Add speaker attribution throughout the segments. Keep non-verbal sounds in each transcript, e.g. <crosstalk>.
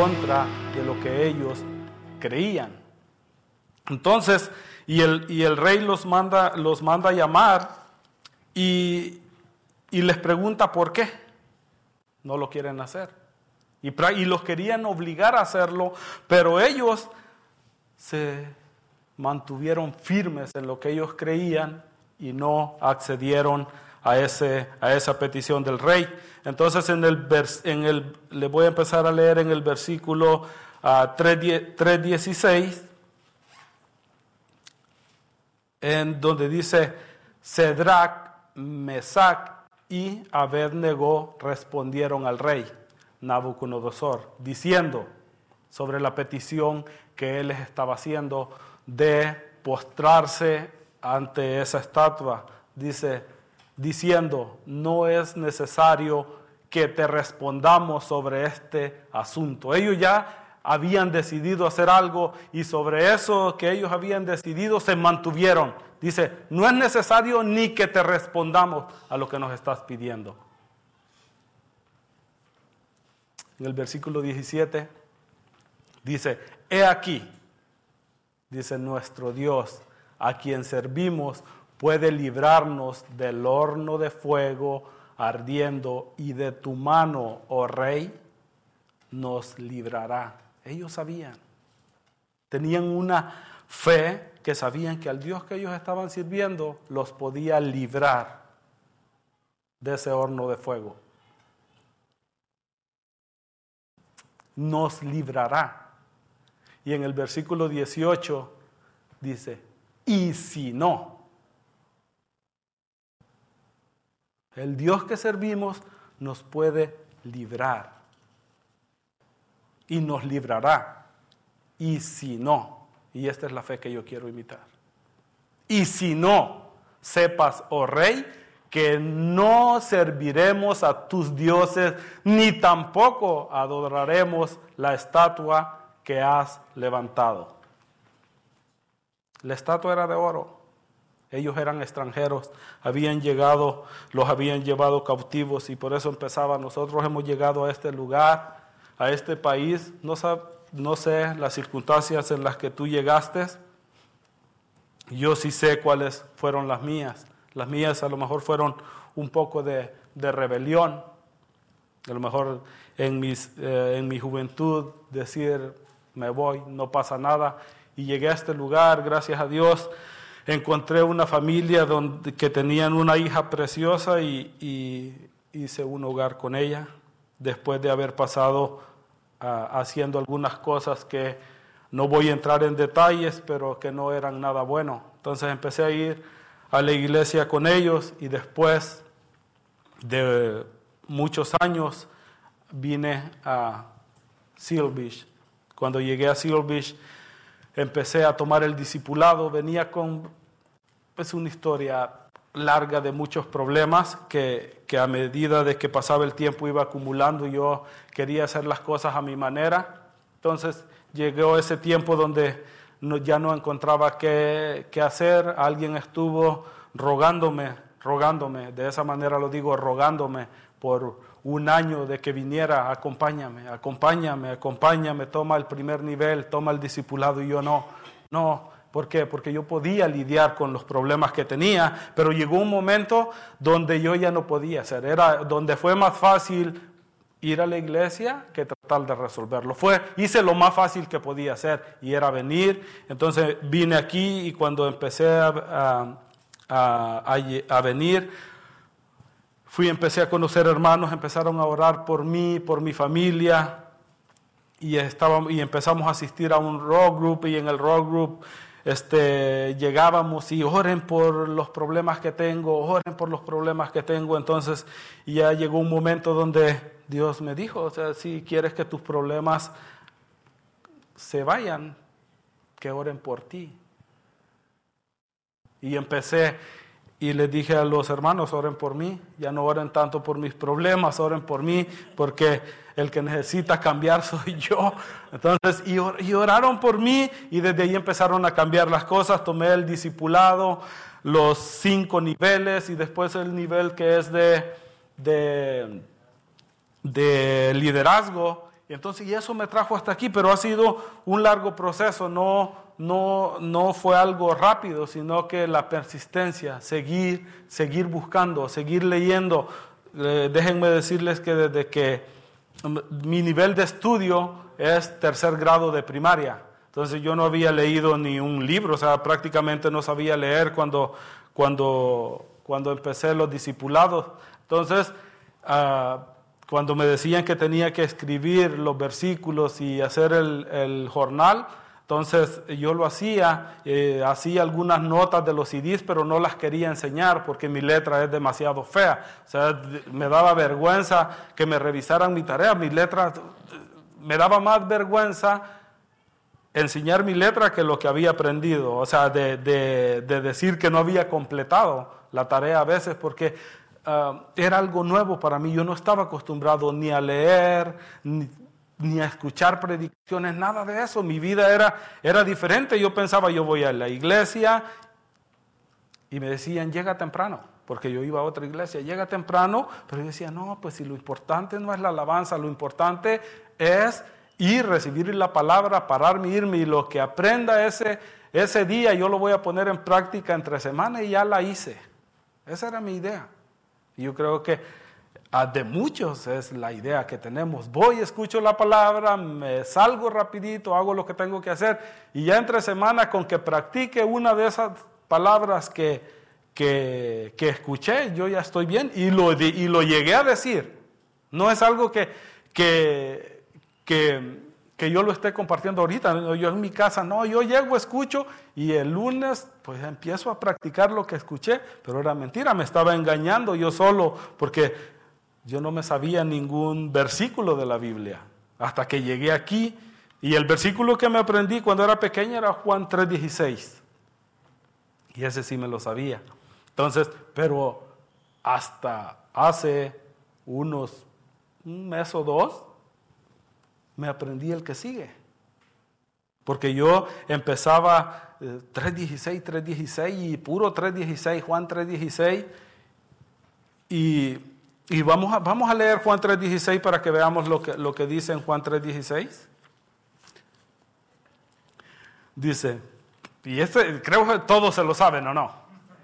Speaker 1: contra de lo que ellos creían. Entonces, y el, y el rey los manda, los manda a llamar y, y les pregunta por qué no lo quieren hacer. Y, y los querían obligar a hacerlo, pero ellos se mantuvieron firmes en lo que ellos creían y no accedieron a, ese, a esa petición del rey. Entonces en el, en el, le voy a empezar a leer en el versículo 3.16, ah, en donde dice, Cedrac, Mesac y Abednego respondieron al rey Nabucodonosor, diciendo sobre la petición que él les estaba haciendo de postrarse ante esa estatua. Dice, diciendo, no es necesario que te respondamos sobre este asunto. Ellos ya habían decidido hacer algo y sobre eso que ellos habían decidido se mantuvieron. Dice, no es necesario ni que te respondamos a lo que nos estás pidiendo. En el versículo 17 dice, he aquí, dice nuestro Dios, a quien servimos, puede librarnos del horno de fuego ardiendo y de tu mano, oh rey, nos librará. Ellos sabían, tenían una fe que sabían que al Dios que ellos estaban sirviendo los podía librar de ese horno de fuego. Nos librará. Y en el versículo 18 dice, y si no, El Dios que servimos nos puede librar y nos librará. Y si no, y esta es la fe que yo quiero imitar, y si no, sepas, oh rey, que no serviremos a tus dioses, ni tampoco adoraremos la estatua que has levantado. La estatua era de oro. Ellos eran extranjeros, habían llegado, los habían llevado cautivos y por eso empezaba. Nosotros hemos llegado a este lugar, a este país. No, sé las circunstancias en las que tú llegaste. Yo sí sé cuáles fueron las mías. Las mías a lo mejor fueron un poco de, rebelión. A lo mejor en, eh, en mi juventud decir, me voy, no pasa nada. Y llegué a este lugar, gracias a Dios encontré una familia que tenían una hija preciosa y, hice un hogar con ella después de haber pasado ah, haciendo algunas cosas que no voy a entrar en detalles, pero que no eran nada bueno. Entonces empecé a ir a la iglesia con ellos y después de muchos años vine a Seal Beach. Cuando llegué a Seal Beach empecé a tomar el discipulado, venía con es una historia larga de muchos problemas que, a medida de que pasaba el tiempo iba acumulando yo quería hacer las cosas a mi manera. Entonces llegó ese tiempo donde ya no encontraba qué, qué hacer. Alguien estuvo rogándome, rogándome, de esa manera lo digo, rogándome por un año de que viniera, acompáñame, acompáñame, acompáñame, toma el primer nivel, toma el discipulado y yo no, no, ¿Por qué? Porque yo podía lidiar con los problemas que tenía, pero llegó un momento donde yo ya no podía hacer. Era donde fue más fácil ir a la iglesia que tratar de resolverlo. Fue, hice lo más fácil que podía hacer y era venir. Entonces vine aquí y cuando empecé a, a venir, fui, empecé a conocer hermanos, empezaron a orar por mí, por mi familia. Y, estábamos, y empezamos a asistir a un rock group y en el rock group este, llegábamos y oren por los problemas que tengo, oren por los problemas que tengo. Entonces ya llegó un momento donde Dios me dijo, o sea, si quieres que tus problemas se vayan, que oren por ti. Y empecé y les dije a los hermanos, oren por mí, ya no oren tanto por mis problemas, oren por mí, porque el que necesita cambiar <laughs> soy yo. Entonces, y, oraron por mí y desde ahí empezaron a cambiar las cosas, tomé el discipulado, los cinco niveles y después el nivel que es de, de, de liderazgo Y entonces, y eso me trajo hasta aquí, pero ha sido un largo proceso, no, no, no fue algo rápido, sino que la persistencia, seguir, seguir buscando, seguir leyendo. Eh, déjenme decirles que desde que mm, mi nivel de estudio es tercer grado de primaria, entonces yo no había leído ni un libro, o sea, prácticamente no sabía leer cuando, cuando, cuando empecé los discipulados. Entonces, uh, cuando me decían que tenía que escribir los versículos y hacer el, jornal, entonces yo lo hacía, eh, hacía algunas notas de los CDs, pero no las quería enseñar porque mi letra es demasiado fea. O sea, me daba vergüenza que me revisaran mi tarea. Mi letra, me daba más vergüenza enseñar mi letra que lo que había aprendido. O sea, de, de decir que no había completado la tarea a veces porque Ah, era algo nuevo para mí. Yo no estaba acostumbrado ni a leer, ni, a escuchar predicaciones, nada de eso. Mi vida era, era diferente. Yo pensaba, yo voy a la iglesia y me decían, llega temprano, porque yo iba a otra iglesia, llega temprano, pero yo decía, no, pues si lo importante no es la alabanza, lo importante es ir, recibir la palabra, pararme, irme y lo que aprenda ese, ese día yo lo voy a poner en práctica entre semanas y ya la hice. Esa era mi idea. Yo creo que de muchos es la idea que tenemos. Voy, escucho la palabra, me salgo rapidito, hago lo que tengo que hacer y ya entre semana con que practique una de esas palabras que, que, escuché, yo ya estoy bien y lo, y lo llegué a decir. No es algo que, que, que que yo lo esté compartiendo ahorita. Yo en mi casa, no, yo llego, escucho y el lunes pues empiezo a practicar lo que escuché, pero era mentira, me estaba engañando yo solo porque yo no me sabía ningún versículo de la Biblia hasta que llegué aquí y el versículo que me aprendí cuando era pequeña era Juan 3:16 y ese sí me lo sabía. Entonces, pero hasta hace unos un mes o dos me aprendí el que sigue. Porque yo empezaba 3.16, eh, 3.16 y puro 3.16, Juan 3.16. Y, y vamos, a, vamos a leer Juan 3.16 para que veamos lo que, lo que dice en Juan 3.16. Dice, y este creo que todos se lo saben o no.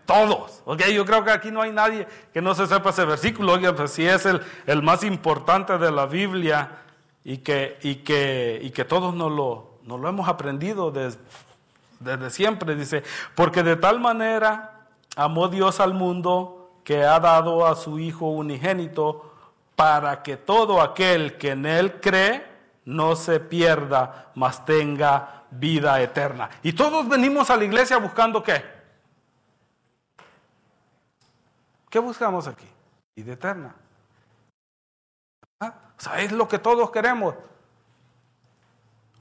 Speaker 1: Todos. Okay, yo creo que aquí no hay nadie que no se sepa ese versículo. Oye, pues si es el, el más importante de la Biblia y que, y que, y que todos nos lo, lo hemos aprendido desde, desde siempre. Dice, porque de tal manera amó Dios al mundo que ha dado a su Hijo unigénito para que todo aquel que en Él cree no se pierda, mas tenga vida eterna. Y todos venimos a la iglesia buscando qué? ¿Qué buscamos aquí? Vida eterna. O sea, es lo que todos queremos.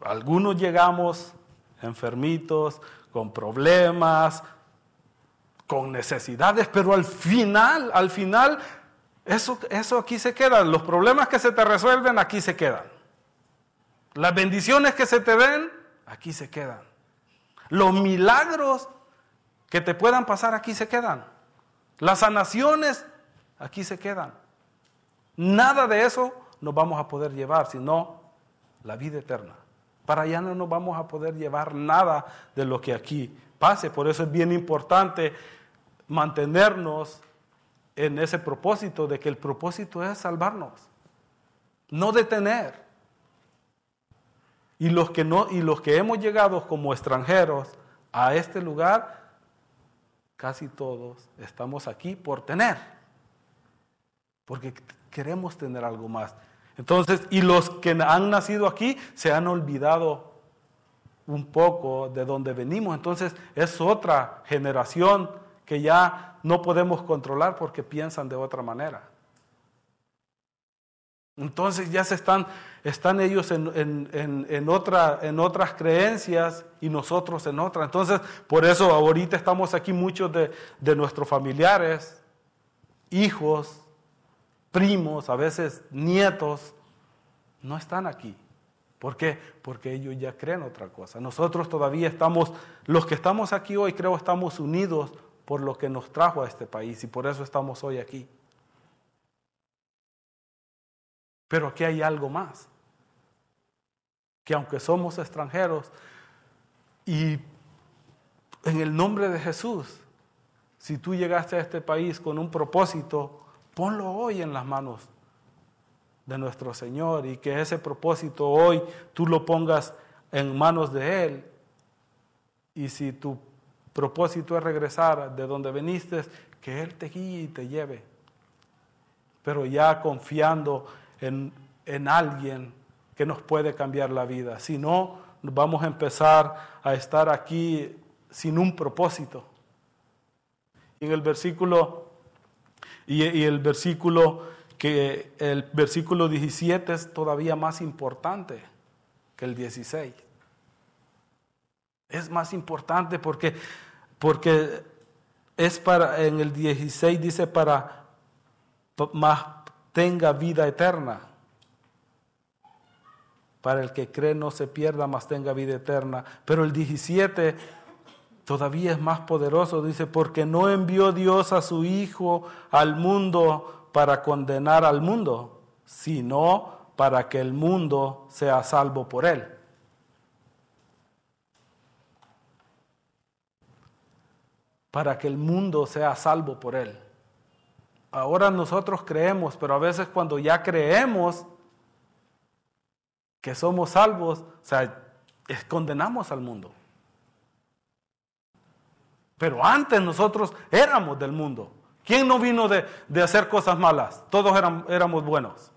Speaker 1: Algunos llegamos enfermitos, con problemas, con necesidades, pero al final, al final, eso, eso aquí se queda. Los problemas que se te resuelven, aquí se quedan. Las bendiciones que se te den, aquí se quedan. Los milagros que te puedan pasar, aquí se quedan. Las sanaciones, aquí se quedan. Nada de eso nos vamos a poder llevar, sino la vida eterna. Para allá no nos vamos a poder llevar nada de lo que aquí pase. Por eso es bien importante mantenernos en ese propósito de que el propósito es salvarnos, no detener. Y los que no y los que hemos llegado como extranjeros a este lugar, casi todos estamos aquí por tener. Porque queremos tener algo más. Entonces, y los que han nacido aquí se han olvidado un poco de donde venimos. Entonces, es otra generación que ya no podemos controlar porque piensan de otra manera. Entonces ya se están, están ellos en, otra, en otras creencias y nosotros en otras. Entonces, por eso ahorita estamos aquí muchos de, de nuestros familiares, hijos, primos, a veces nietos, no están aquí. ¿Por qué? Porque ellos ya creen otra cosa. Nosotros todavía estamos, los que estamos aquí hoy creo estamos unidos por lo que nos trajo a este país y por eso estamos hoy aquí. Pero aquí hay algo más. que aunque somos extranjeros y en el nombre de Jesús, si tú llegaste a este país con un propósito, ponlo hoy en las manos de nuestro Señor y que ese propósito hoy tú lo pongas en manos de Él. Y si tu propósito es regresar de donde viniste, que Él te guíe y te lleve. Pero ya confiando en, en alguien que nos puede cambiar la vida. Si no, vamos a empezar a estar aquí sin un propósito. Y en el versículo, y, y el versículo que el versículo 17 es todavía más importante que el 16. Es más importante porque, porque es para, en el 16 dice para más tenga vida eterna. Para el que cree no se pierda, más tenga vida eterna. Pero el 17 todavía es más poderoso. Dice, porque no envió Dios a su Hijo al mundo para condenar al mundo, sino para que el mundo sea salvo por él. Para que el mundo sea salvo por él. Ahora nosotros creemos, pero a veces cuando ya creemos que somos salvos, o sea, condenamos al mundo. Pero antes nosotros éramos del mundo. ¿Quién no vino de, hacer cosas malas? Todos éramos buenos.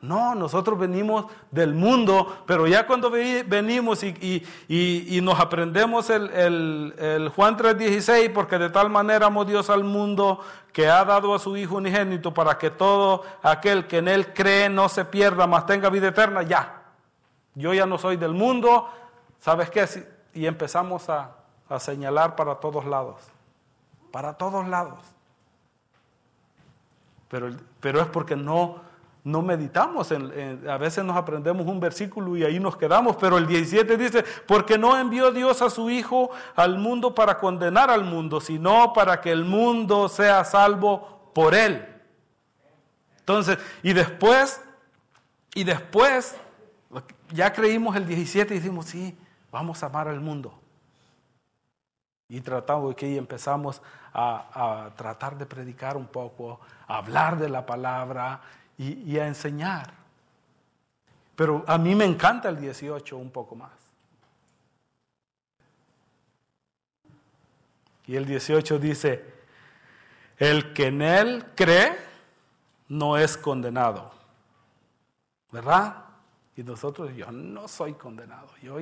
Speaker 1: No, nosotros venimos del mundo, pero ya cuando venimos y, nos aprendemos el, Juan 3:16, porque de tal manera amó Dios al mundo que ha dado a su Hijo unigénito para que todo aquel que en Él cree no se pierda, mas tenga vida eterna, ya. Yo ya no soy del mundo, ¿sabes qué? Y empezamos a, a señalar para todos lados, para todos lados pero, pero es porque no, no meditamos. En, a veces nos aprendemos un versículo y ahí nos quedamos, pero el 17 dice, porque no envió Dios a su Hijo al mundo para condenar al mundo, sino para que el mundo sea salvo por él. Entonces, y después, y después, ya creímos el 17 y dijimos, sí, vamos a amar al mundo. Y tratamos que y empezamos a, tratar de predicar un poco, a hablar de la palabra y, a enseñar. Pero a mí me encanta el 18 un poco más. Y el 18 dice, el que en él cree no es condenado. ¿Verdad? Y nosotros, yo no soy condenado, yo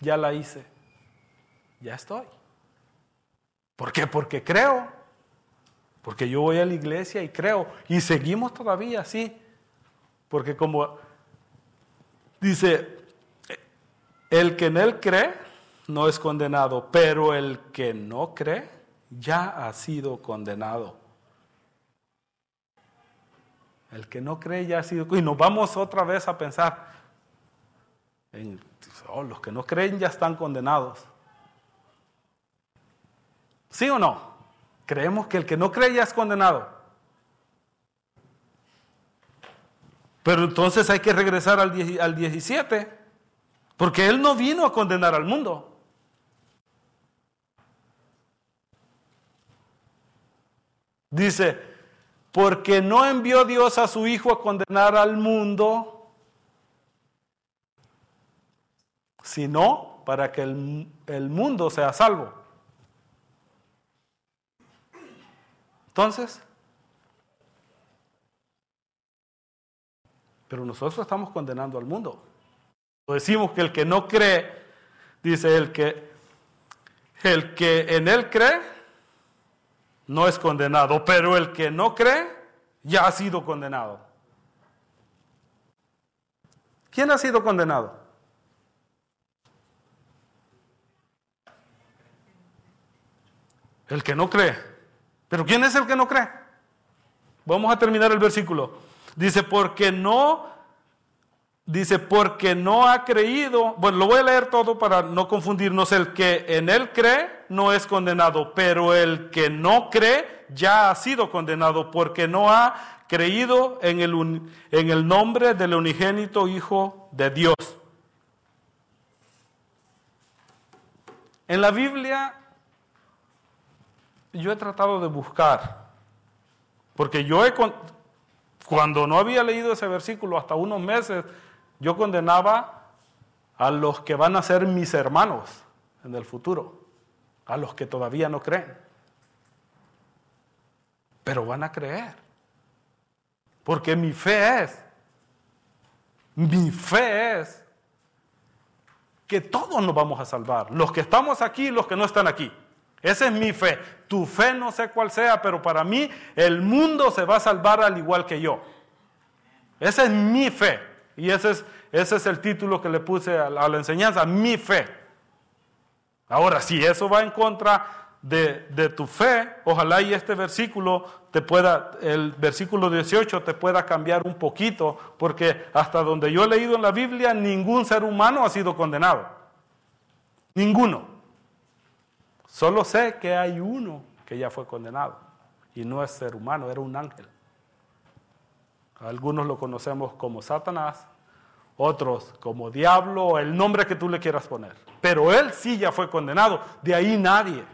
Speaker 1: ya la hice, ya estoy. ¿Por qué? Porque creo. Porque yo voy a la iglesia y creo. Y seguimos todavía así. Porque como dice, el que en él cree no es condenado, pero el que no cree ya ha sido condenado. El que no cree ya ha sido... Y nos vamos otra vez a pensar, en, oh, los que no creen ya están condenados. ¿Sí o no? Creemos que el que no cree ya es condenado. Pero entonces hay que regresar al, 17, porque Él no vino a condenar al mundo. Dice, porque no envió Dios a su Hijo a condenar al mundo, sino para que el mundo sea salvo. Entonces, pero nosotros estamos condenando al mundo. Decimos que el que no cree, dice el que el que en él cree no es condenado, pero el que no cree ya ha sido condenado. ¿Quién ha sido condenado? El que no cree. Pero ¿quién es el que no cree? Vamos a terminar el versículo. Dice, porque no, dice, porque no ha creído. Bueno, lo voy a leer todo para no confundirnos. El que en él cree no es condenado, pero el que no cree ya ha sido condenado porque no ha creído en el, en el nombre del unigénito Hijo de Dios. En la Biblia yo he tratado de buscar, porque yo he, cuando no había leído ese versículo hasta unos meses, yo condenaba a los que van a ser mis hermanos en el futuro, a los que todavía no creen. Pero van a creer. Porque mi fe es, mi fe es que todos nos vamos a salvar, los que estamos aquí y los que no están aquí. Esa es mi fe. Tu fe no sé cuál sea, pero para mí el mundo se va a salvar al igual que yo. Esa es mi fe. Y ese es, ese es el título que le puse a la, enseñanza, mi fe. Ahora, si eso va en contra de, de, tu fe, ojalá y este versículo te pueda, el versículo 18 te pueda cambiar un poquito, porque hasta donde yo he leído en la Biblia, ningún ser humano ha sido condenado. Ninguno. Solo sé que hay uno que ya fue condenado y no es ser humano, era un ángel. Algunos lo conocemos como Satanás, otros como diablo, el nombre que tú le quieras poner. Pero él sí ya fue condenado, de ahí nadie.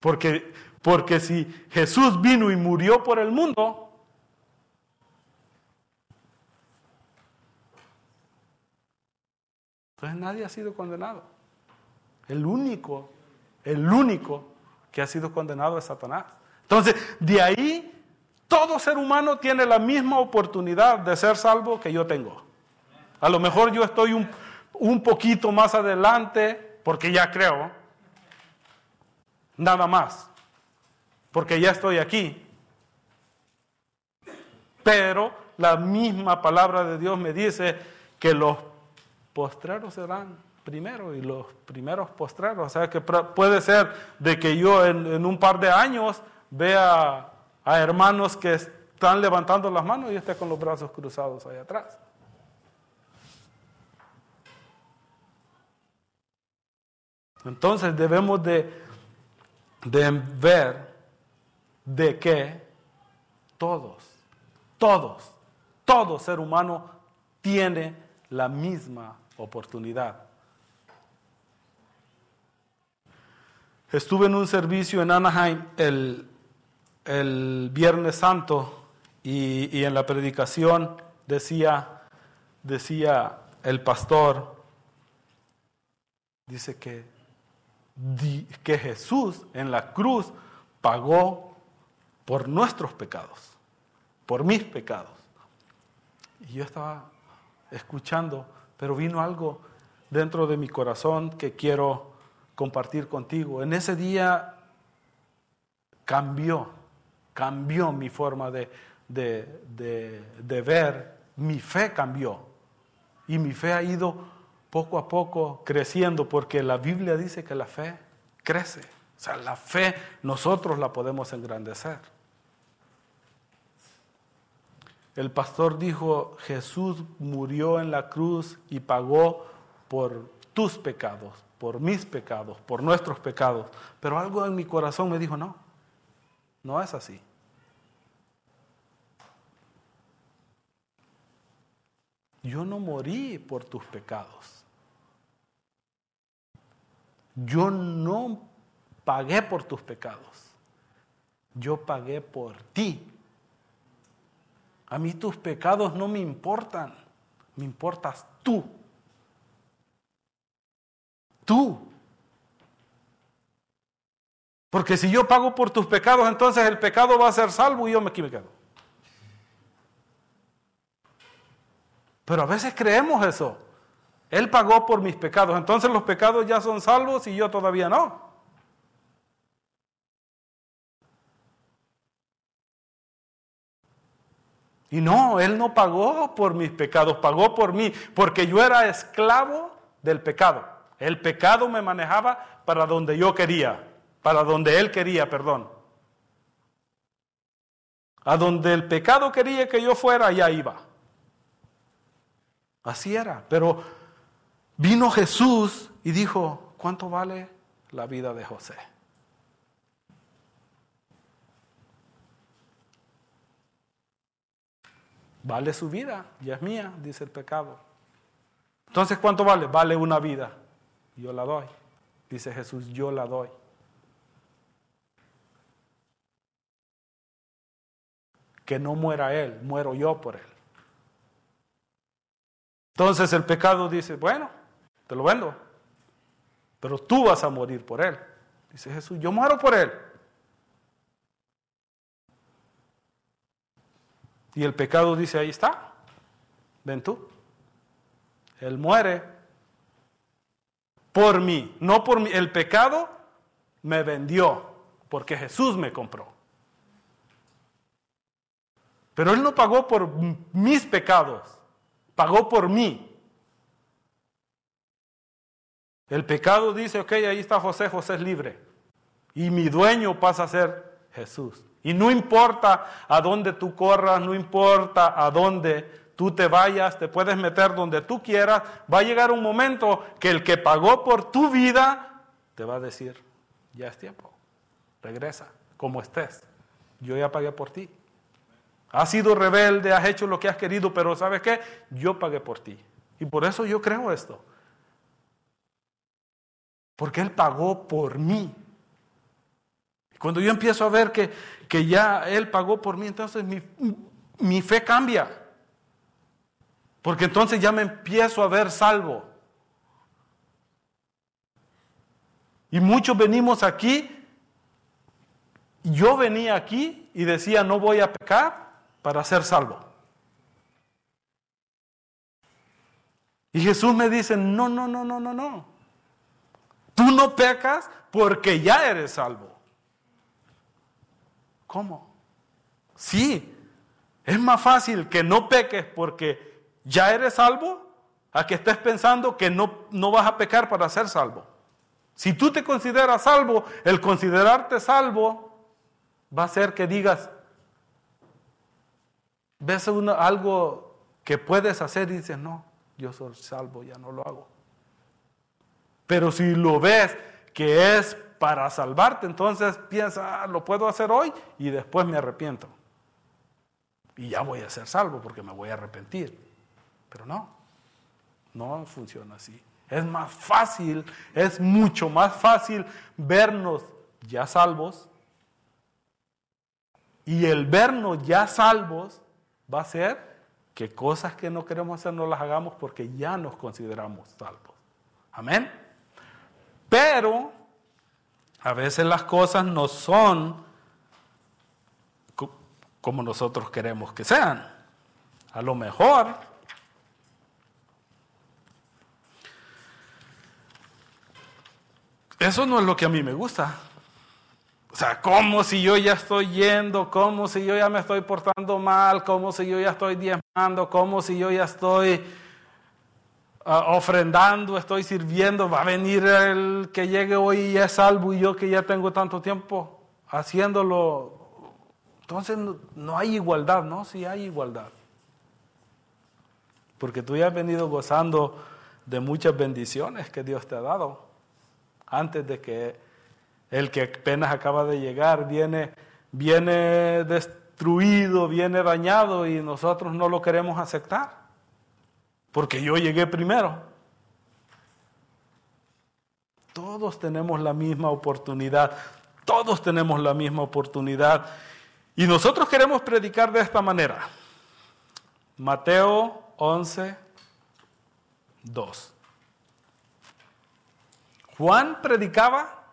Speaker 1: Porque, porque si Jesús vino y murió por el mundo, Entonces nadie ha sido condenado. El único, el único que ha sido condenado es Satanás. Entonces, de ahí, todo ser humano tiene la misma oportunidad de ser salvo que yo tengo. A lo mejor yo estoy un, un poquito más adelante, porque ya creo, nada más, porque ya estoy aquí. Pero la misma palabra de Dios me dice que los postreros serán primero y los primeros postreros. O sea que puede ser de que yo en, un par de años vea a hermanos que están levantando las manos y esté con los brazos cruzados ahí atrás. Entonces debemos de, de ver de que todos, todos, todo ser humano tiene la misma oportunidad. Estuve en un servicio en Anaheim el, el Viernes Santo y, y, en la predicación decía, decía el pastor, dice que, que Jesús en la cruz pagó por nuestros pecados, por mis pecados. Y yo estaba escuchando pero vino algo dentro de mi corazón que quiero compartir contigo. En ese día cambió, cambió mi forma de, de, ver, mi fe cambió. Y mi fe ha ido poco a poco creciendo porque la Biblia dice que la fe crece. O sea, la fe nosotros la podemos engrandecer. El pastor dijo, Jesús murió en la cruz y pagó por tus pecados, por mis pecados, por nuestros pecados. Pero algo en mi corazón me dijo, no, no es así. Yo no morí por tus pecados. Yo no pagué por tus pecados. Yo pagué por ti a mí tus pecados no me importan, me importas tú. Tú. Porque si yo pago por tus pecados, entonces el pecado va a ser salvo y yo me quedo. Pero a veces creemos eso. Él pagó por mis pecados, entonces los pecados ya son salvos y yo todavía no. Y no, Él no pagó por mis pecados, pagó por mí, porque yo era esclavo del pecado. El pecado me manejaba para donde yo quería, para donde Él quería, perdón. A donde el pecado quería que yo fuera, allá iba. Así era. Pero vino Jesús y dijo, ¿cuánto vale la vida de José? Vale su vida, ya es mía, dice el pecado. Entonces, ¿cuánto vale? Vale una vida. Yo la doy. Dice Jesús, yo la doy. Que no muera Él, muero yo por Él. Entonces el pecado dice, bueno, te lo vendo, pero tú vas a morir por Él. Dice Jesús, yo muero por Él. Y el pecado dice, ahí está, ven tú. Él muere por mí, no por mí. El pecado me vendió porque Jesús me compró. Pero Él no pagó por mis pecados, pagó por mí. El pecado dice, ok, ahí está José, José es libre. Y mi dueño pasa a ser Jesús. Y no importa a dónde tú corras, no importa a dónde tú te vayas, te puedes meter donde tú quieras, va a llegar un momento que el que pagó por tu vida te va a decir, ya es tiempo, regresa, como estés, yo ya pagué por ti. Has sido rebelde, has hecho lo que has querido, pero ¿sabes qué? Yo pagué por ti. Y por eso yo creo esto. Porque Él pagó por mí. Cuando yo empiezo a ver que, que ya Él pagó por mí, entonces mi, mi fe cambia. Porque entonces ya me empiezo a ver salvo. Y muchos venimos aquí. Yo venía aquí y decía, no voy a pecar para ser salvo. Y Jesús me dice, no, no, no, no, no, no. Tú no pecas porque ya eres salvo. ¿Cómo? Sí, es más fácil que no peques porque ya eres salvo a que estés pensando que no, no vas a pecar para ser salvo. Si tú te consideras salvo, el considerarte salvo va a ser que digas, ves algo que puedes hacer y dices, no, yo soy salvo, ya no lo hago. Pero si lo ves que es para salvarte, entonces piensa, ah, lo puedo hacer hoy y después me arrepiento. Y ya voy a ser salvo porque me voy a arrepentir. Pero no, no funciona así. Es más fácil, es mucho más fácil vernos ya salvos. Y el vernos ya salvos va a ser que cosas que no queremos hacer no las hagamos porque ya nos consideramos salvos. Amén. Pero a veces las cosas no son como nosotros queremos que sean. A lo mejor eso no es lo que a mí me gusta. O sea, como si yo ya estoy yendo, como si yo ya me estoy portando mal, como si yo ya estoy diezmando, como si yo ya estoy Ah, ofrendando, estoy sirviendo, va a venir el que llegue hoy y es salvo y yo que ya tengo tanto tiempo haciéndolo. Entonces no, hay igualdad, ¿no? Sí hay igualdad. Porque tú ya has venido gozando de muchas bendiciones que Dios te ha dado. Antes de que el que apenas acaba de llegar viene, viene destruido, viene dañado y nosotros no lo queremos aceptar porque yo llegué primero. Todos tenemos la misma oportunidad, todos tenemos la misma oportunidad. Y nosotros queremos predicar de esta manera. Mateo 11, 2. Juan predicaba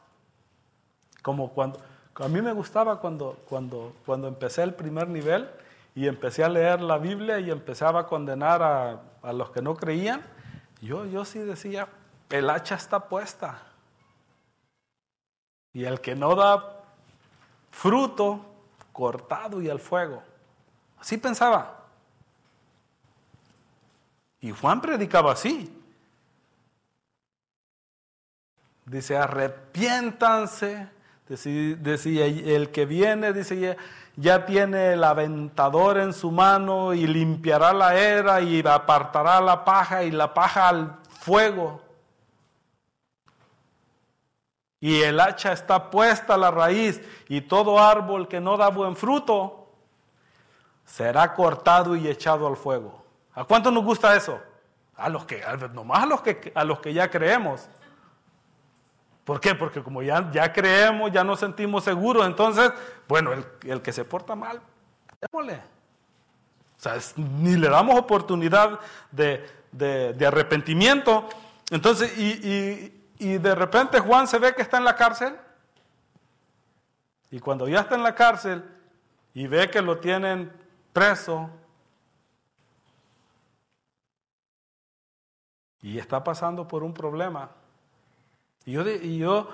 Speaker 1: como cuando, a mí me gustaba cuando, cuando, cuando empecé el primer nivel, y empecé a leer la Biblia y empezaba a condenar a, los que no creían, yo, yo sí decía, el hacha está puesta. Y el que no da fruto, cortado y al fuego. Así pensaba. Y Juan predicaba así. Dice, arrepiéntanse. Decía, el que viene, dice, ya tiene el aventador en su mano y limpiará la era y apartará la paja y la paja al fuego. Y el hacha está puesta a la raíz y todo árbol que no da buen fruto será cortado y echado al fuego. ¿A cuánto nos gusta eso? a los que, nomás a los que, a los que ya creemos. ¿Por qué? Porque como ya, ya creemos, ya nos sentimos seguros, entonces, bueno, el, que se porta mal, démosle. O sea, ni le damos oportunidad de, de, arrepentimiento. Entonces, y, y de repente Juan se ve que está en la cárcel. Y cuando ya está en la cárcel y ve que lo tienen preso, y está pasando por un problema. Y yo, y yo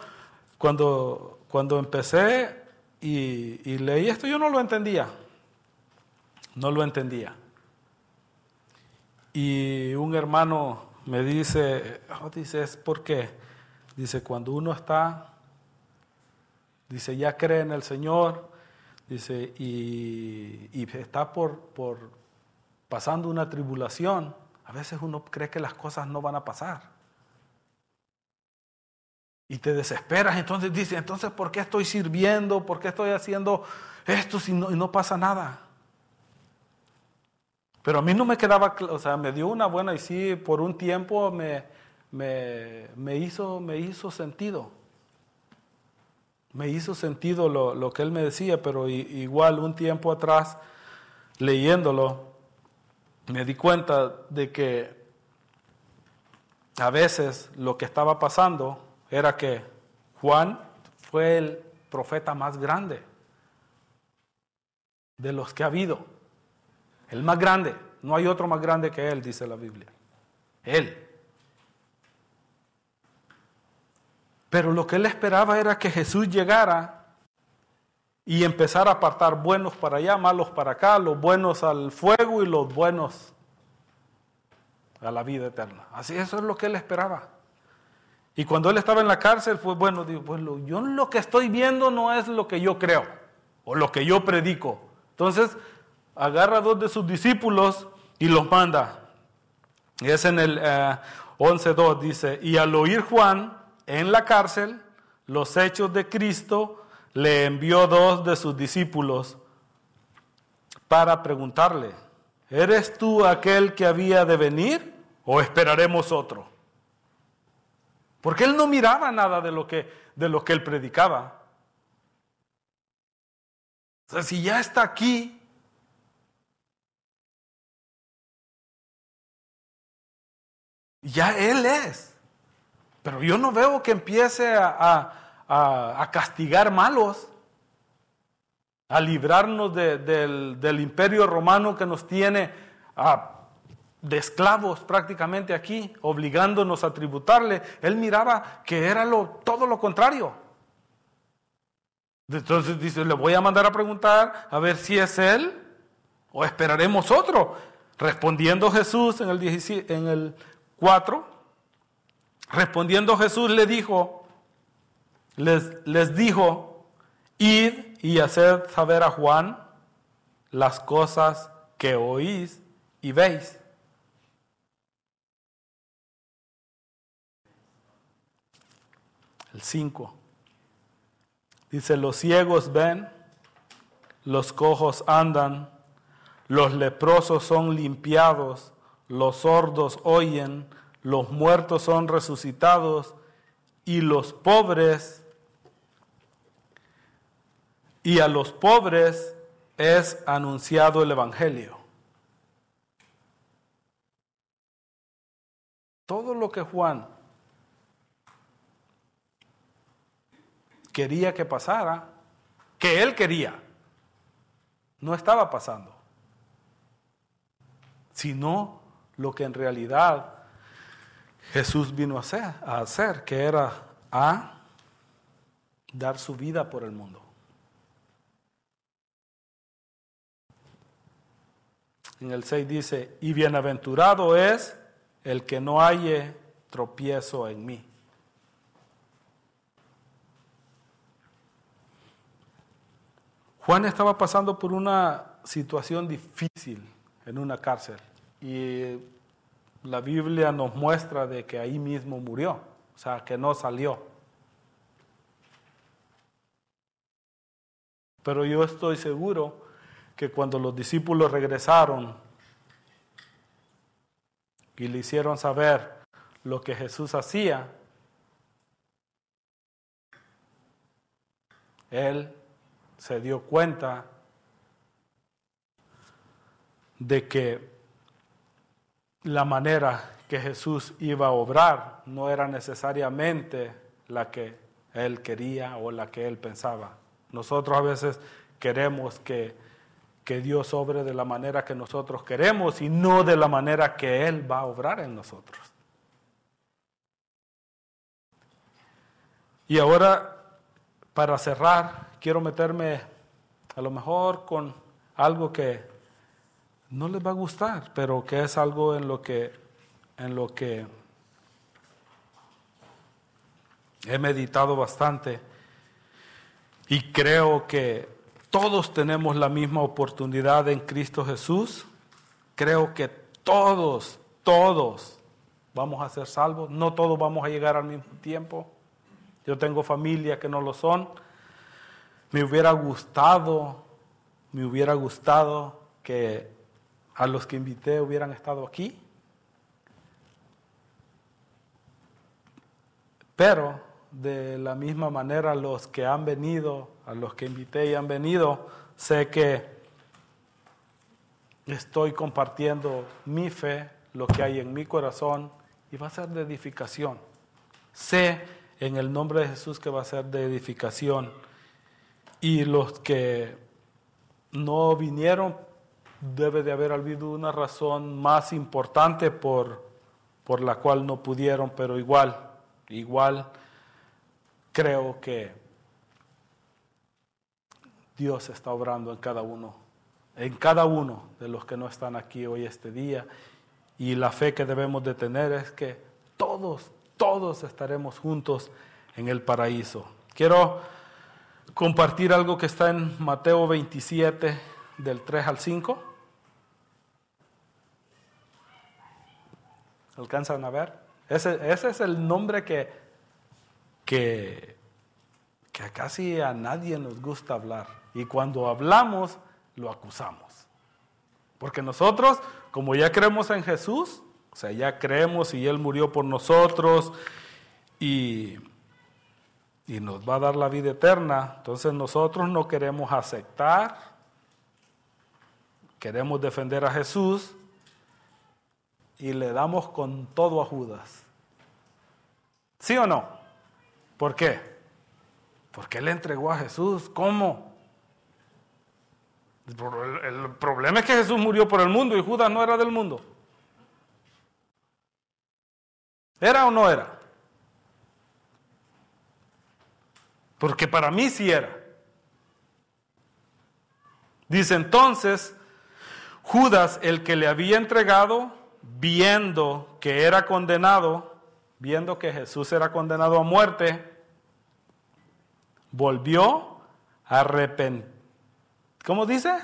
Speaker 1: cuando, cuando empecé y, leí esto, yo no lo entendía. No lo entendía. Y un hermano me dice, oh, dice, es porque, dice, cuando uno está, dice, ya cree en el Señor, dice, y, y está por, por pasando una tribulación, a veces uno cree que las cosas no van a pasar. Y te desesperas, entonces dices, entonces, ¿por qué estoy sirviendo? ¿Por qué estoy haciendo esto si no, y no pasa nada? Pero a mí no me quedaba, o sea, me dio una buena y sí, por un tiempo me, me, hizo, me hizo sentido. Me hizo sentido lo, lo, que él me decía, pero igual un tiempo atrás, leyéndolo, me di cuenta de que a veces lo que estaba pasando era que Juan fue el profeta más grande de los que ha habido. El más grande. No hay otro más grande que él, dice la Biblia. Él. Pero lo que él esperaba era que Jesús llegara y empezar a apartar buenos para allá, malos para acá, los buenos al fuego y los buenos a la vida eterna. Así eso es lo que él esperaba. Y cuando él estaba en la cárcel fue, bueno, digo, pues yo lo que estoy viendo no es lo que yo creo o lo que yo predico. Entonces, agarra a dos de sus discípulos y los manda. Es en el eh, 11.2, dice, y al oír Juan en la cárcel los hechos de Cristo, le envió dos de sus discípulos para preguntarle, ¿eres tú aquel que había de venir o esperaremos otro? Porque él no miraba nada de lo que, de lo que él predicaba. O sea, si ya está aquí, ya él es. Pero yo no veo que empiece a a, castigar malos, a librarnos del, imperio romano que nos tiene de esclavos prácticamente aquí, obligándonos a tributarle. Él miraba que era lo, todo lo contrario. Entonces dice, le voy a mandar a preguntar a ver si es él o esperaremos otro. Respondiendo Jesús en el, en el 4, respondiendo Jesús le dijo, les, dijo, id y haced saber a Juan las cosas que oís y veis. El 5. Dice, los ciegos ven, los cojos andan, los leprosos son limpiados, los sordos oyen, los muertos son resucitados y los pobres y a los pobres es anunciado el Evangelio. Todo lo que Juan quería que pasara, que él quería, no estaba pasando, sino lo que en realidad Jesús vino a hacer, que era a dar su vida por el mundo. En el 6 dice, y bienaventurado es el que no halle tropiezo en mí. Juan estaba pasando por una situación difícil en una cárcel y la Biblia nos muestra de que ahí mismo murió, o sea, que no salió. Pero yo estoy seguro que cuando los discípulos regresaron y le hicieron saber lo que Jesús hacía, él se dio cuenta de que la manera que Jesús iba a obrar no era necesariamente la que él quería o la que él pensaba. Nosotros a veces queremos que, que Dios obre de la manera que nosotros queremos y no de la manera que Él va a obrar en nosotros. Y ahora, para cerrar, quiero meterme a lo mejor con algo que no les va a gustar, pero que es algo en lo que, en lo que he meditado bastante y creo que todos tenemos la misma oportunidad en Cristo Jesús. Creo que todos, todos vamos a ser salvos. No todos vamos a llegar al mismo tiempo. Yo tengo familia que no lo son. Me hubiera gustado, me hubiera gustado que a los que invité hubieran estado aquí. Pero de la misma manera los que han venido, a los que invité y han venido, sé que estoy compartiendo mi fe, lo que hay en mi corazón, y va a ser de edificación. Sé en el nombre de Jesús que va a ser de edificación. Y los que no vinieron, debe de haber habido una razón más importante por, por la cual no pudieron, pero igual, igual creo que Dios está obrando en cada uno, en cada uno de los que no están aquí hoy este día. Y la fe que debemos de tener es que todos, todos estaremos juntos en el paraíso. Quiero compartir algo que está en Mateo 27, del 3 al 5. ¿Alcanzan a ver? Ese, es el nombre que, que casi a nadie nos gusta hablar. Y cuando hablamos, lo acusamos. Porque nosotros, como ya creemos en Jesús, o sea, ya creemos y Él murió por nosotros y, y nos va a dar la vida eterna, entonces nosotros no queremos aceptar, queremos defender a Jesús y le damos con todo a Judas. ¿Sí o no? ¿Por qué? Porque él entregó a Jesús. ¿Cómo? El problema es que Jesús murió por el mundo y Judas no era del mundo. ¿Era o no era? Porque para mí sí era. Dice entonces, Judas, el que le había entregado, viendo que era condenado, viendo que Jesús era condenado a muerte, volvió a arrepentir. ¿Cómo dice?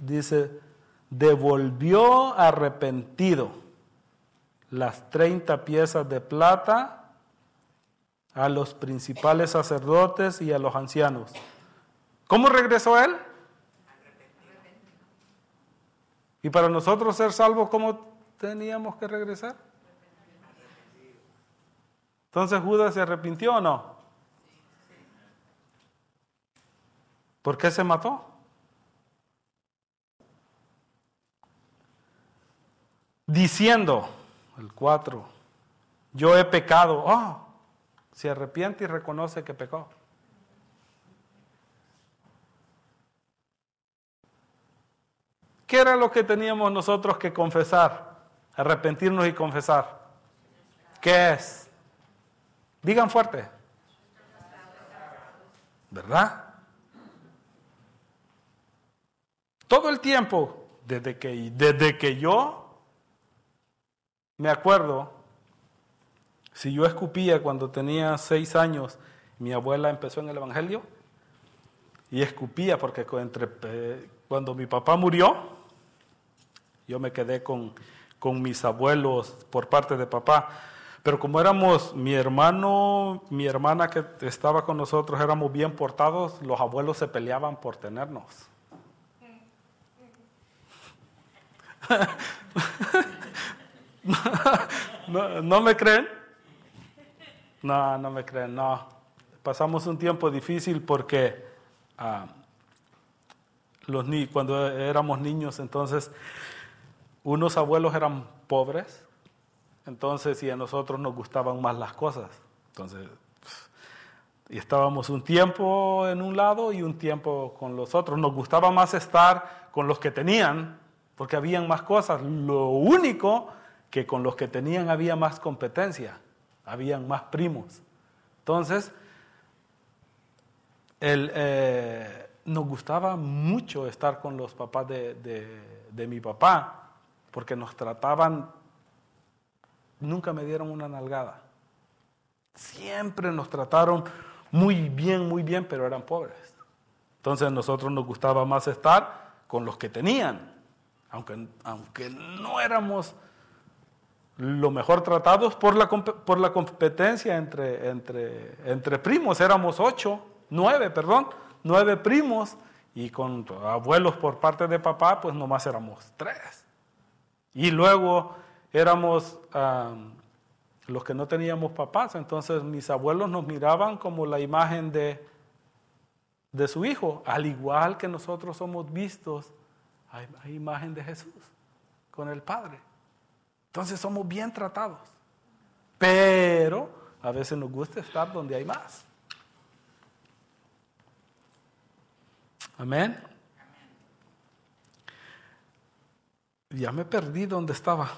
Speaker 1: dice, devolvió arrepentido las 30 piezas de plata a los principales sacerdotes y a los ancianos. ¿Cómo regresó él? Y para nosotros ser salvos, ¿cómo teníamos que regresar? Entonces Judas se arrepintió o no? ¿Por qué se mató? Diciendo, el 4, yo he pecado. Oh, se arrepiente y reconoce que pecó. ¿Qué era lo que teníamos nosotros que confesar? Arrepentirnos y confesar. ¿Qué es? Digan fuerte. ¿Verdad? Todo el tiempo, desde que, desde que yo me acuerdo, si yo escupía cuando tenía seis años, mi abuela empezó en el Evangelio y escupía porque entre, eh, cuando mi papá murió, yo me quedé con, con mis abuelos por parte de papá. Pero como éramos mi hermano, mi hermana que estaba con nosotros, éramos bien portados, los abuelos se peleaban por tenernos. <laughs> <laughs> ¿No, me creen? No, no me creen, no. Pasamos un tiempo difícil porque ah, los ni cuando éramos niños, entonces, unos abuelos eran pobres, entonces, y a nosotros nos gustaban más las cosas. Entonces, y estábamos un tiempo en un lado y un tiempo con los otros. Nos gustaba más estar con los que tenían, porque habían más cosas. Lo único que con los que tenían había más competencia, habían más primos. Entonces, eh, nos gustaba mucho estar con los papás de, mi papá, porque nos trataban, nunca me dieron una nalgada. Siempre nos trataron muy bien, muy bien, pero eran pobres. Entonces nosotros nos gustaba más estar con los que tenían, aunque, aunque no éramos lo mejor tratados por la, por la competencia entre, entre, entre primos. Éramos ocho, nueve, perdón, nueve primos y con abuelos por parte de papá, pues nomás éramos tres. Y luego éramos los que no teníamos papás, entonces mis abuelos nos miraban como la imagen de, de su hijo, al igual que nosotros somos vistos, hay imagen de Jesús con el Padre. Entonces somos bien tratados. Pero a veces nos gusta estar donde hay más. Amén. Ya me perdí donde estaba.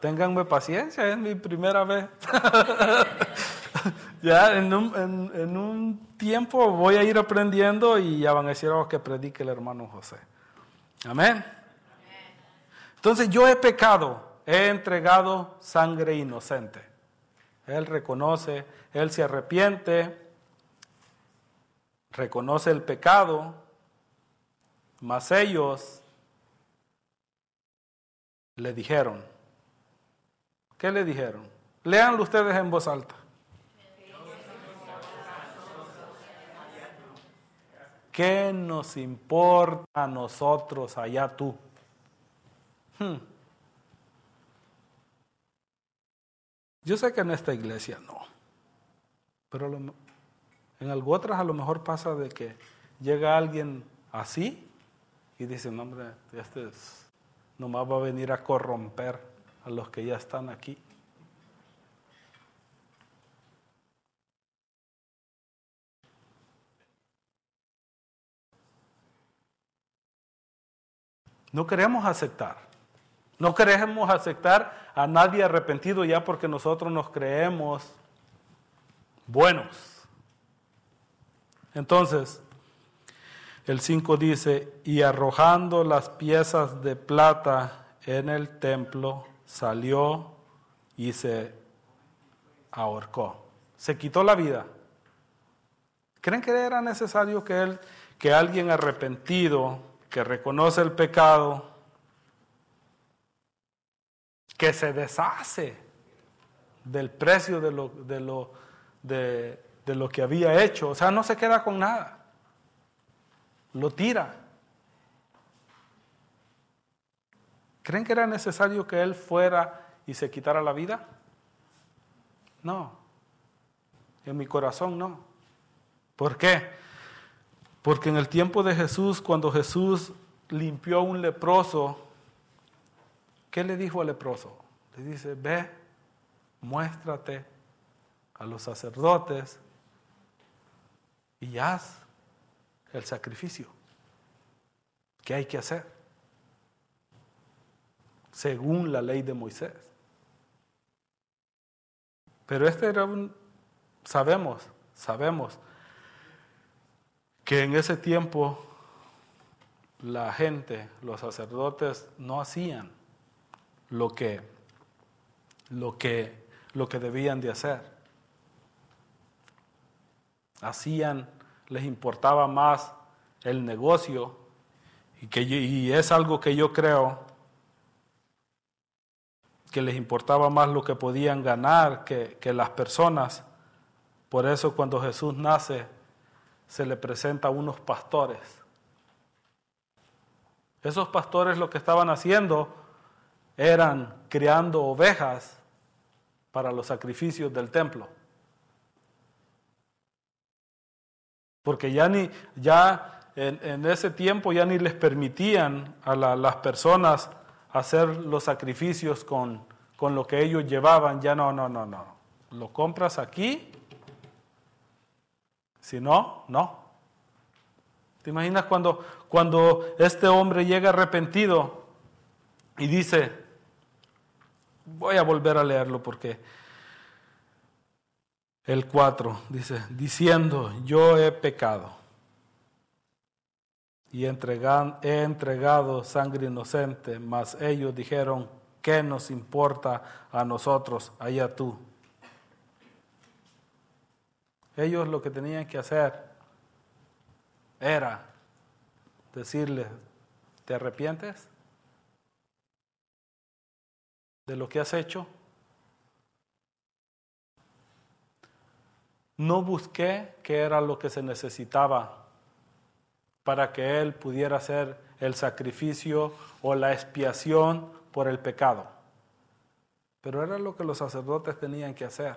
Speaker 1: Ténganme paciencia, es mi primera vez. <laughs> ya en un, en, un, tiempo voy a ir aprendiendo y ya van a decir oh, que predique el hermano José. Amén. Entonces yo he pecado, he entregado sangre inocente. Él reconoce, él se arrepiente, reconoce el pecado, mas ellos le dijeron, ¿qué le dijeron? Leanlo ustedes en voz alta. ¿Qué nos importa a nosotros allá tú? Hmm. Yo sé que en esta iglesia no, pero en algo otras a lo mejor pasa de que llega alguien así y dice, no hombre, este es, nomás va a venir a corromper a los que ya están aquí. No queremos aceptar. No queremos aceptar a nadie arrepentido ya porque nosotros nos creemos buenos. Entonces, el 5 dice, y arrojando las piezas de plata en el templo, salió y se ahorcó. Se quitó la vida. ¿Creen que era necesario que, él, que alguien arrepentido, que reconoce el pecado, que se deshace del precio de lo, de lo, de, lo que había hecho. O sea, no se queda con nada. Lo tira. ¿Creen que era necesario que él fuera y se quitara la vida? No. En mi corazón no. ¿Por qué? Porque en el tiempo de Jesús, cuando Jesús limpió a un leproso, ¿Qué le dijo al leproso? Le dice, ve, muéstrate a los sacerdotes y haz el sacrificio que hay que hacer según la ley de Moisés. Pero este era un, sabemos, sabemos que en ese tiempo la gente, los sacerdotes no hacían lo que, lo que, lo que debían de hacer. Hacían, les importaba más el negocio y, que, y es algo que yo creo que les importaba más lo que podían ganar que, que las personas. Por eso cuando Jesús nace se le presenta a unos pastores Esos pastores lo que estaban haciendo eran criando ovejas para los sacrificios del templo. Porque ya ni, ya en, ese tiempo ya ni les permitían a las personas hacer los sacrificios con, con lo que ellos llevaban. Ya no, no, no, no. Lo compras aquí. Si no, no. ¿Te imaginas cuando, cuando este hombre llega arrepentido y dice, Voy a volver a leerlo porque el 4 dice, diciendo, yo he pecado y he entregado sangre inocente, mas ellos dijeron, ¿qué nos importa a nosotros? Allá tú. Ellos lo que tenían que hacer era decirle, ¿te arrepientes? De lo que has hecho? No busqué qué era lo que se necesitaba para que Él pudiera hacer el sacrificio o la expiación por el pecado. Pero era lo que los sacerdotes tenían que hacer.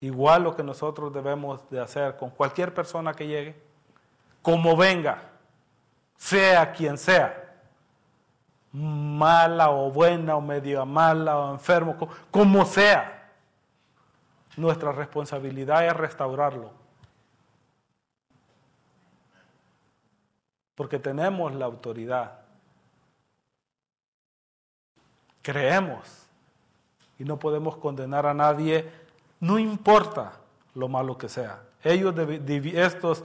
Speaker 1: Igual lo que nosotros debemos de hacer con cualquier persona que llegue, como venga, sea quien sea mala o buena o medio mala o enfermo, como sea. Nuestra responsabilidad es restaurarlo. Porque tenemos la autoridad. Creemos y no podemos condenar a nadie, no importa lo malo que sea. Ellos, estos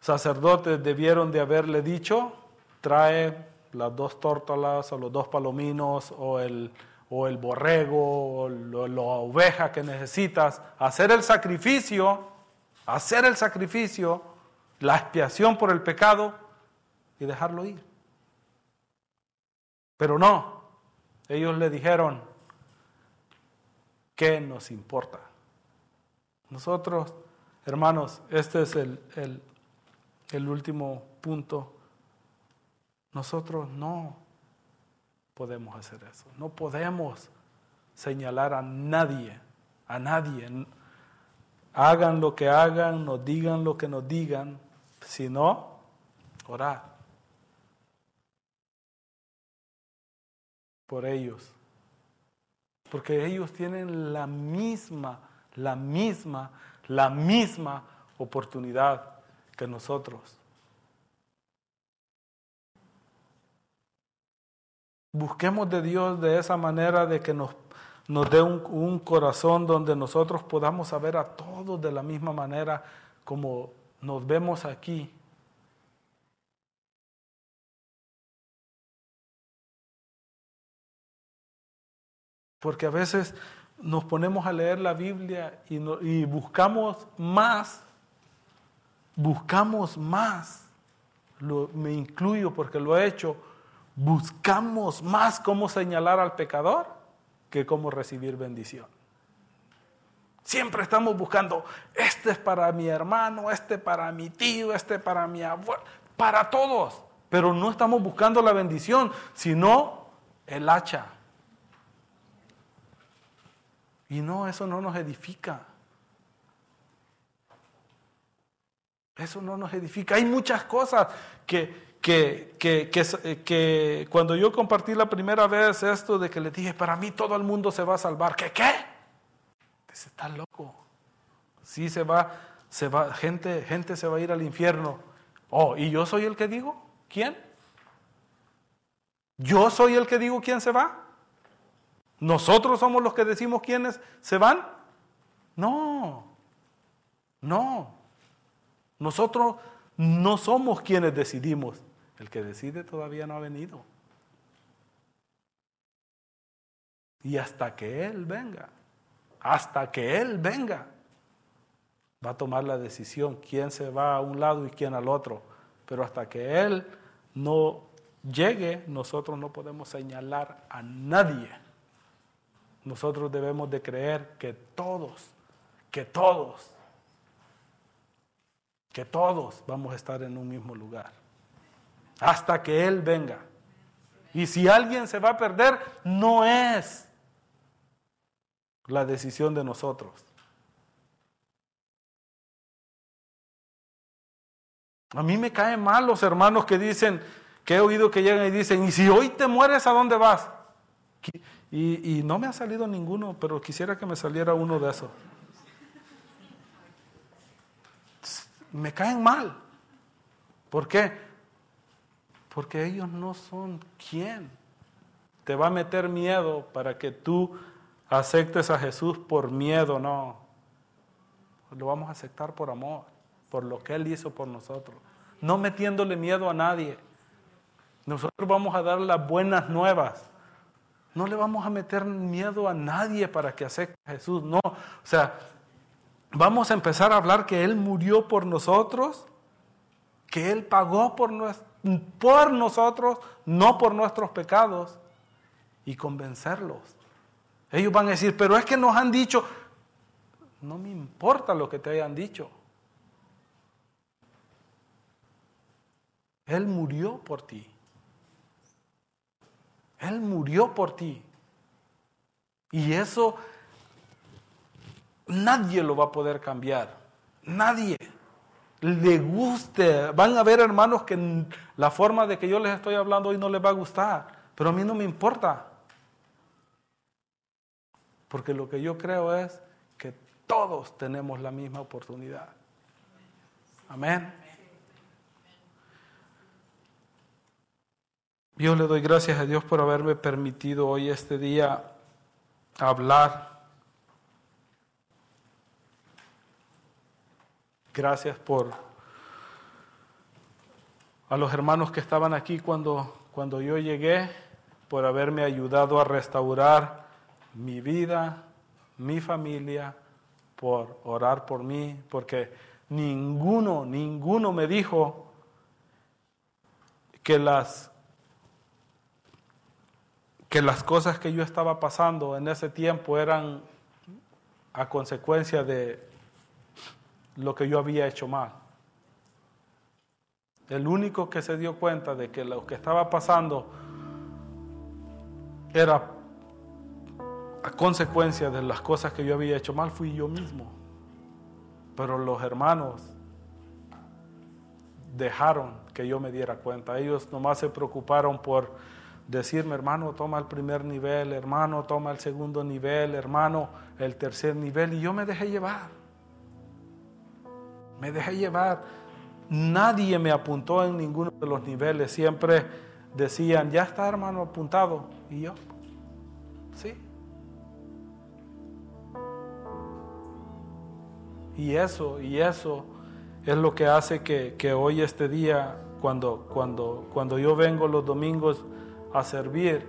Speaker 1: sacerdotes debieron de haberle dicho, trae las dos tórtolas o los dos palominos o el, o el borrego o la oveja que necesitas, hacer el sacrificio, hacer el sacrificio, la expiación por el pecado y dejarlo ir. Pero no, ellos le dijeron, ¿qué nos importa? Nosotros, hermanos, este es el, el, el último punto nosotros no podemos hacer eso. No podemos señalar a nadie, a nadie. Hagan lo que hagan, nos digan lo que nos digan, sino orar por ellos. Porque ellos tienen la misma, la misma, la misma oportunidad que nosotros. Busquemos de Dios de esa manera de que nos, nos dé un, corazón donde nosotros podamos saber a todos de la misma manera como nos vemos aquí. Porque a veces nos ponemos a leer la Biblia y, buscamos más, buscamos más, me incluyo porque lo he hecho, buscamos más cómo señalar al pecador que cómo recibir bendición. Siempre estamos buscando, este es para mi hermano, este para mi tío, este para mi abuelo, para todos. Pero no estamos buscando la bendición, sino el hacha. Y no, eso no nos edifica. Eso no nos edifica. Hay muchas cosas que, que, que, que, cuando yo compartí la primera vez esto de que le dije, para mí todo el mundo se va a salvar, ¿qué qué? Dice, está loco. Sí se va, se va, gente, gente se va a ir al infierno. Oh, ¿y yo soy el que digo? ¿Quién? ¿Yo soy el que digo quién se va? ¿Nosotros somos los que decimos quiénes se van? No, no. Nosotros no somos quienes decidimos. El que decide todavía no ha venido. Y hasta que Él venga, hasta que Él venga, va a tomar la decisión quién se va a un lado y quién al otro. Pero hasta que Él no llegue, nosotros no podemos señalar a nadie. Nosotros debemos de creer que todos, que todos, que todos vamos a estar en un mismo lugar. Hasta que Él venga. Y si alguien se va a perder, no es la decisión de nosotros. A mí me caen mal los hermanos que dicen, que he oído que llegan y dicen, y si hoy te mueres, ¿a dónde vas? Y, no me ha salido ninguno, pero quisiera que me saliera uno de esos. Me caen mal. ¿Por qué? Porque ellos no son quién. Te va a meter miedo para que tú aceptes a Jesús por miedo, no. Lo vamos a aceptar por amor, por lo que Él hizo por nosotros. No metiéndole miedo a nadie. Nosotros vamos a dar las buenas nuevas. No le vamos a meter miedo a nadie para que acepte a Jesús. No. O sea, vamos a empezar a hablar que Él murió por nosotros, que Él pagó por nosotros por nosotros, no por nuestros pecados, y convencerlos. Ellos van a decir, pero es que nos han dicho, no me importa lo que te hayan dicho. Él murió por ti. Él murió por ti. Y eso nadie lo va a poder cambiar. Nadie le guste. Van a ver hermanos que la forma de que yo les estoy hablando hoy no les va a gustar, pero a mí no me importa. Porque lo que yo creo es que todos tenemos la misma oportunidad. Amén. Yo le doy gracias a Dios por haberme permitido hoy este día hablar Gracias por a los hermanos que estaban aquí cuando, cuando yo llegué, por haberme ayudado a restaurar mi vida, mi familia, por orar por mí, porque ninguno, ninguno me dijo que las que las cosas que yo estaba pasando en ese tiempo eran a consecuencia de lo que yo había hecho mal. El único que se dio cuenta de que lo que estaba pasando era a consecuencia de las cosas que yo había hecho mal fui yo mismo. Pero los hermanos dejaron que yo me diera cuenta. Ellos nomás se preocuparon por decirme, hermano, toma el primer nivel, hermano, toma el segundo nivel, hermano, el tercer nivel. Y yo me dejé llevar me dejé llevar. Nadie me apuntó en ninguno de los niveles. Siempre decían, ya está hermano apuntado. Y yo, sí. Y eso, y eso es lo que hace que, que hoy este día, cuando, cuando, cuando yo vengo los domingos a servir,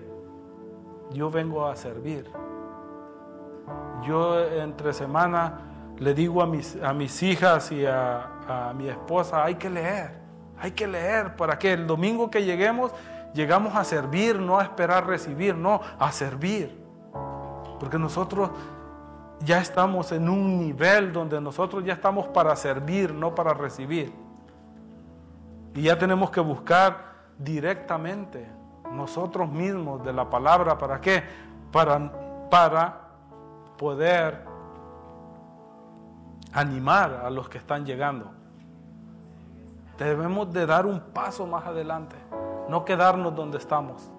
Speaker 1: yo vengo a servir. Yo entre semana le digo a mis, a mis hijas y a, a mi esposa, hay que leer, hay que leer para que el domingo que lleguemos, llegamos a servir, no a esperar recibir, no, a servir. Porque nosotros ya estamos en un nivel donde nosotros ya estamos para servir, no para recibir. Y ya tenemos que buscar directamente nosotros mismos de la palabra, ¿para qué? Para, para poder animar a los que están llegando. Debemos de dar un paso más adelante, no quedarnos donde estamos.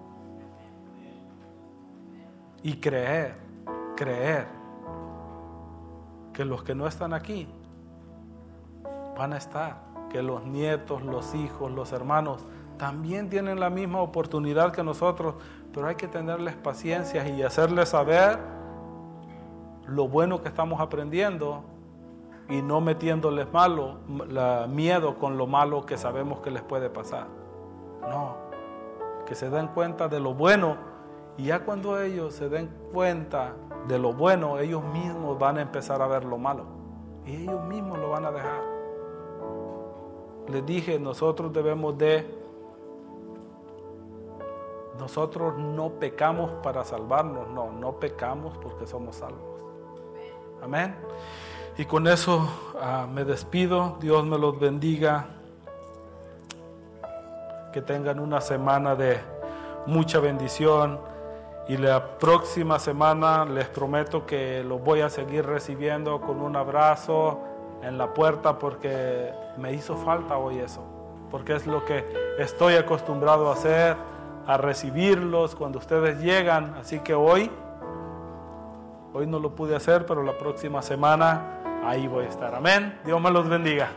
Speaker 1: Y creer, creer que los que no están aquí van a estar, que los nietos, los hijos, los hermanos también tienen la misma oportunidad que nosotros, pero hay que tenerles paciencia y hacerles saber lo bueno que estamos aprendiendo y no metiéndoles malo, la, miedo con lo malo que sabemos que les puede pasar. No, que se den cuenta de lo bueno y ya cuando ellos se den cuenta de lo bueno, ellos mismos van a empezar a ver lo malo y ellos mismos lo van a dejar. Les dije, nosotros debemos de, nosotros no pecamos para salvarnos, no, no pecamos porque somos salvos. Amén. Y con eso ah, me despido. Dios me los bendiga. que tengan una semana de mucha bendición y la próxima semana les prometo que los voy a seguir recibiendo con un abrazo en la puerta porque me hizo falta hoy eso, porque es lo que estoy acostumbrado a hacer, a recibirlos cuando ustedes llegan, así que hoy, hoy no lo pude hacer, pero la próxima semana ahí voy a estar. Amén. Dios me los bendiga.